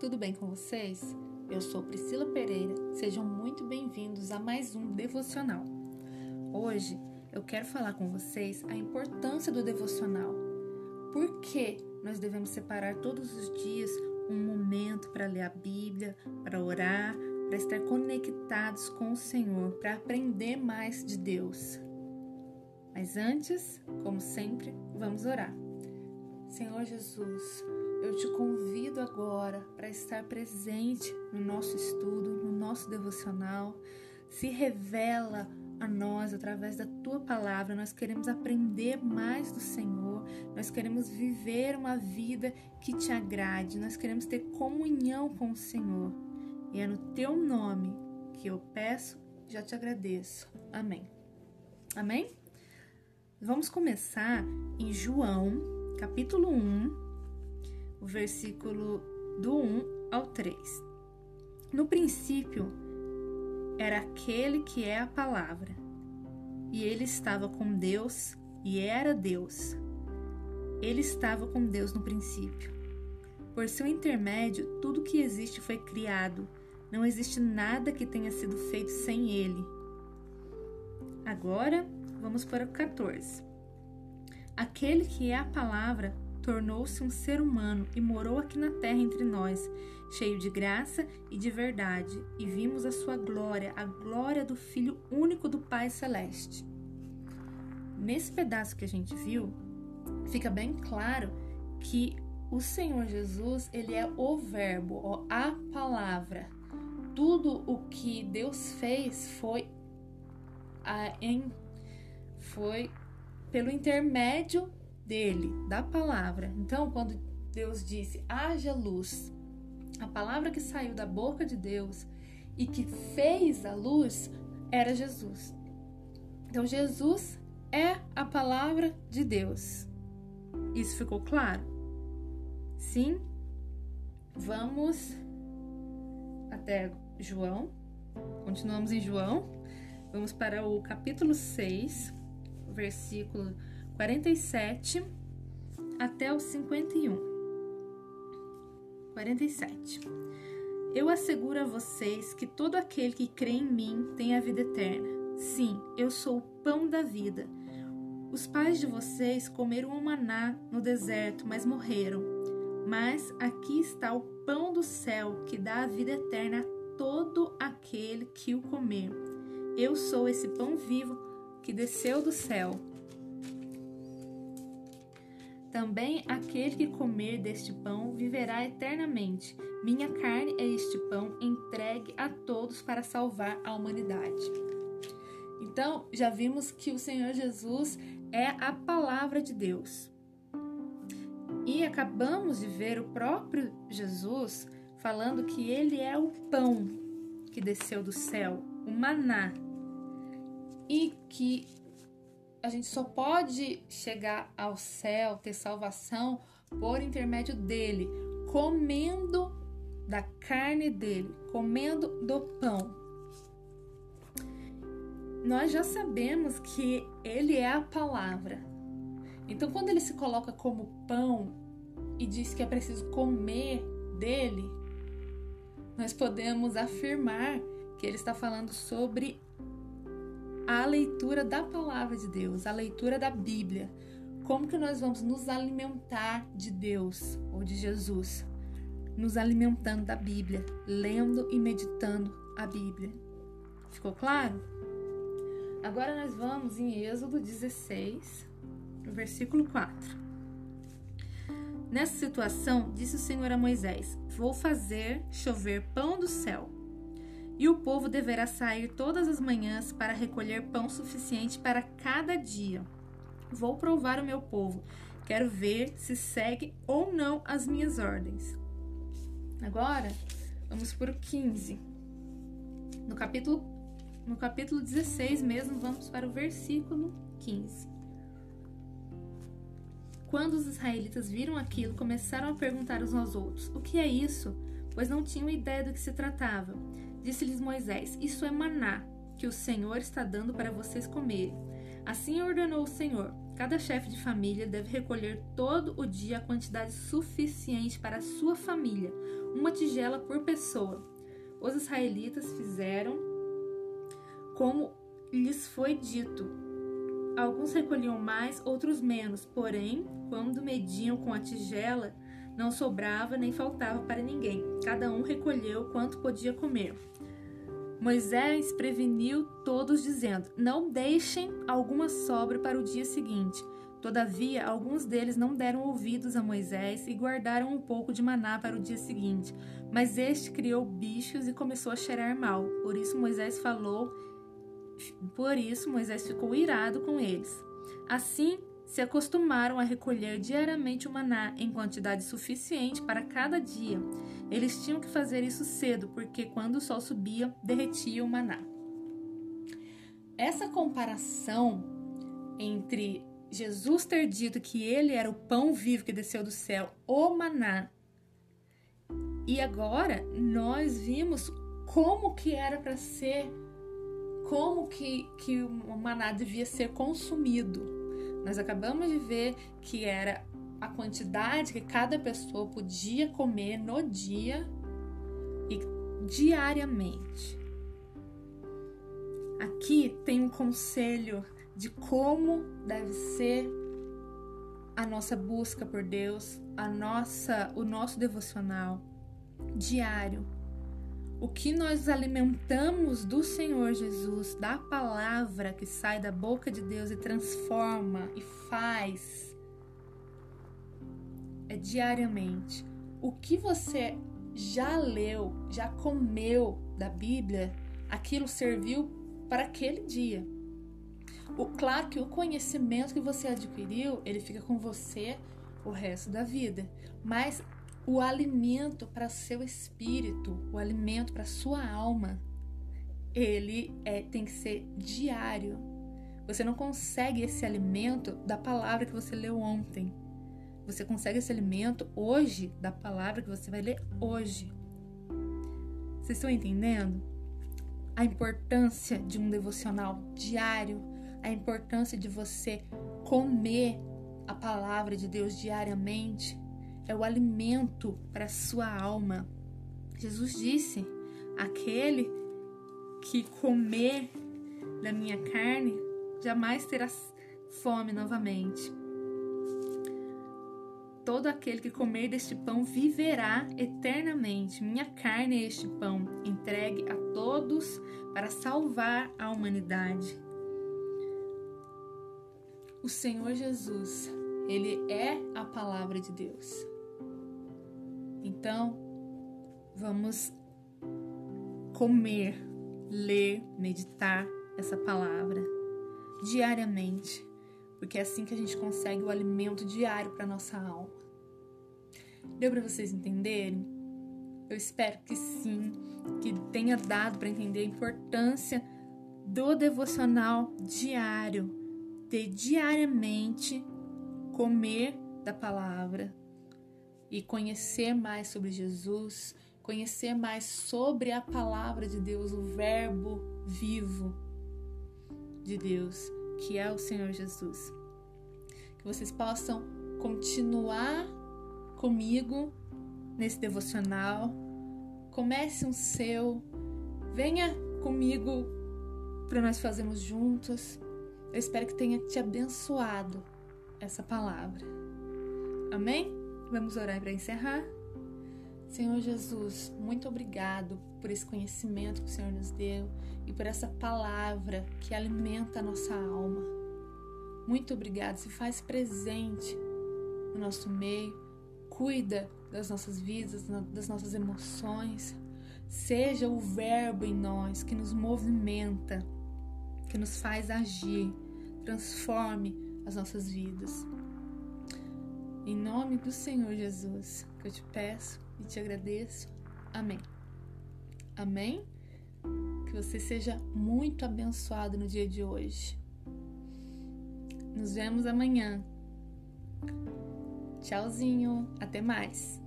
tudo bem com vocês? Eu sou Priscila Pereira, sejam muito bem-vindos a mais um devocional. Hoje eu quero falar com vocês a importância do devocional. Por que nós devemos separar todos os dias um momento para ler a Bíblia, para orar, para estar conectados com o Senhor, para aprender mais de Deus. Mas antes, como sempre, vamos orar. Senhor Jesus, eu te convido agora para estar presente no nosso estudo, no nosso devocional. Se revela a nós através da tua palavra. Nós queremos aprender mais do Senhor. Nós queremos viver uma vida que te agrade. Nós queremos ter comunhão com o Senhor. E é no teu nome que eu peço, já te agradeço. Amém. Amém? Vamos começar em João, capítulo 1, o versículo do 1 ao 3. No princípio era aquele que é a palavra, e ele estava com Deus e era Deus. Ele estava com Deus no princípio. Por seu intermédio, tudo que existe foi criado. Não existe nada que tenha sido feito sem ele. Agora, vamos para o 14. Aquele que é a palavra tornou-se um ser humano e morou aqui na terra entre nós, cheio de graça e de verdade, e vimos a sua glória, a glória do Filho único do Pai Celeste. Nesse pedaço que a gente viu, fica bem claro que o Senhor Jesus, ele é o verbo, a palavra. Tudo o que Deus fez foi a, em, foi pelo intermédio dele, da palavra. Então, quando Deus disse: haja luz, a palavra que saiu da boca de Deus e que fez a luz era Jesus. Então, Jesus é a palavra de Deus. Isso ficou claro? Sim? Vamos até João. Continuamos em João. Vamos para o capítulo 6, versículo 47 até o 51. 47. Eu asseguro a vocês que todo aquele que crê em mim tem a vida eterna. Sim, eu sou o pão da vida. Os pais de vocês comeram o maná no deserto, mas morreram. Mas aqui está o pão do céu que dá a vida eterna a todo aquele que o comer. Eu sou esse pão vivo que desceu do céu. Também aquele que comer deste pão viverá eternamente. Minha carne é este pão entregue a todos para salvar a humanidade. Então, já vimos que o Senhor Jesus é a palavra de Deus. E acabamos de ver o próprio Jesus falando que ele é o pão que desceu do céu, o maná, e que a gente só pode chegar ao céu, ter salvação por intermédio dele, comendo da carne dele, comendo do pão. Nós já sabemos que ele é a palavra. Então, quando ele se coloca como pão e diz que é preciso comer dele, nós podemos afirmar que ele está falando sobre a leitura da palavra de Deus, a leitura da Bíblia. Como que nós vamos nos alimentar de Deus ou de Jesus? Nos alimentando da Bíblia, lendo e meditando a Bíblia. Ficou claro? Agora nós vamos em Êxodo 16, versículo 4. Nessa situação, disse o Senhor a Moisés: Vou fazer chover pão do céu e o povo deverá sair todas as manhãs para recolher pão suficiente para cada dia. Vou provar o meu povo. Quero ver se segue ou não as minhas ordens. Agora, vamos para o 15. No capítulo, no capítulo 16 mesmo, vamos para o versículo 15. Quando os israelitas viram aquilo, começaram a perguntar uns aos outros: O que é isso? Pois não tinham ideia do que se tratava. Disse-lhes Moisés: Isso é maná, que o Senhor está dando para vocês comerem. Assim ordenou o Senhor: cada chefe de família deve recolher todo o dia a quantidade suficiente para a sua família, uma tigela por pessoa. Os israelitas fizeram como lhes foi dito. Alguns recolhiam mais, outros menos, porém, quando mediam com a tigela, não sobrava nem faltava para ninguém. Cada um recolheu quanto podia comer. Moisés preveniu todos, dizendo: Não deixem alguma sobra para o dia seguinte. Todavia, alguns deles não deram ouvidos a Moisés e guardaram um pouco de maná para o dia seguinte. Mas este criou bichos e começou a cheirar mal. Por isso Moisés falou, por isso Moisés ficou irado com eles. Assim, se acostumaram a recolher diariamente o maná em quantidade suficiente para cada dia. Eles tinham que fazer isso cedo, porque quando o sol subia, derretia o maná. Essa comparação entre Jesus ter dito que ele era o pão vivo que desceu do céu, o maná, e agora nós vimos como que era para ser, como que, que o maná devia ser consumido. Nós acabamos de ver que era a quantidade que cada pessoa podia comer no dia e diariamente. Aqui tem um conselho de como deve ser a nossa busca por Deus, a nossa, o nosso devocional diário o que nós alimentamos do Senhor Jesus, da palavra que sai da boca de Deus e transforma e faz, é diariamente. O que você já leu, já comeu da Bíblia, aquilo serviu para aquele dia. O claro que o conhecimento que você adquiriu, ele fica com você o resto da vida, mas o alimento para seu espírito, o alimento para sua alma, ele é, tem que ser diário. Você não consegue esse alimento da palavra que você leu ontem. Você consegue esse alimento hoje da palavra que você vai ler hoje. Vocês estão entendendo? A importância de um devocional diário, a importância de você comer a palavra de Deus diariamente, é o alimento para a sua alma. Jesus disse: aquele que comer da minha carne jamais terá fome novamente. Todo aquele que comer deste pão viverá eternamente. Minha carne é este pão, entregue a todos para salvar a humanidade. O Senhor Jesus, ele é a palavra de Deus. Então, vamos comer, ler, meditar essa palavra diariamente, porque é assim que a gente consegue o alimento diário para nossa alma. Deu para vocês entenderem? Eu espero que sim, que tenha dado para entender a importância do devocional diário, de diariamente comer da palavra, e conhecer mais sobre Jesus, conhecer mais sobre a palavra de Deus, o Verbo vivo de Deus, que é o Senhor Jesus. Que vocês possam continuar comigo nesse devocional. Comece um seu, venha comigo para nós fazermos juntos. Eu espero que tenha te abençoado essa palavra. Amém? Vamos orar para encerrar? Senhor Jesus, muito obrigado por esse conhecimento que o Senhor nos deu e por essa palavra que alimenta a nossa alma. Muito obrigado, se faz presente no nosso meio, cuida das nossas vidas, das nossas emoções. Seja o Verbo em nós que nos movimenta, que nos faz agir, transforme as nossas vidas. Em nome do Senhor Jesus, que eu te peço e te agradeço. Amém. Amém? Que você seja muito abençoado no dia de hoje. Nos vemos amanhã. Tchauzinho, até mais.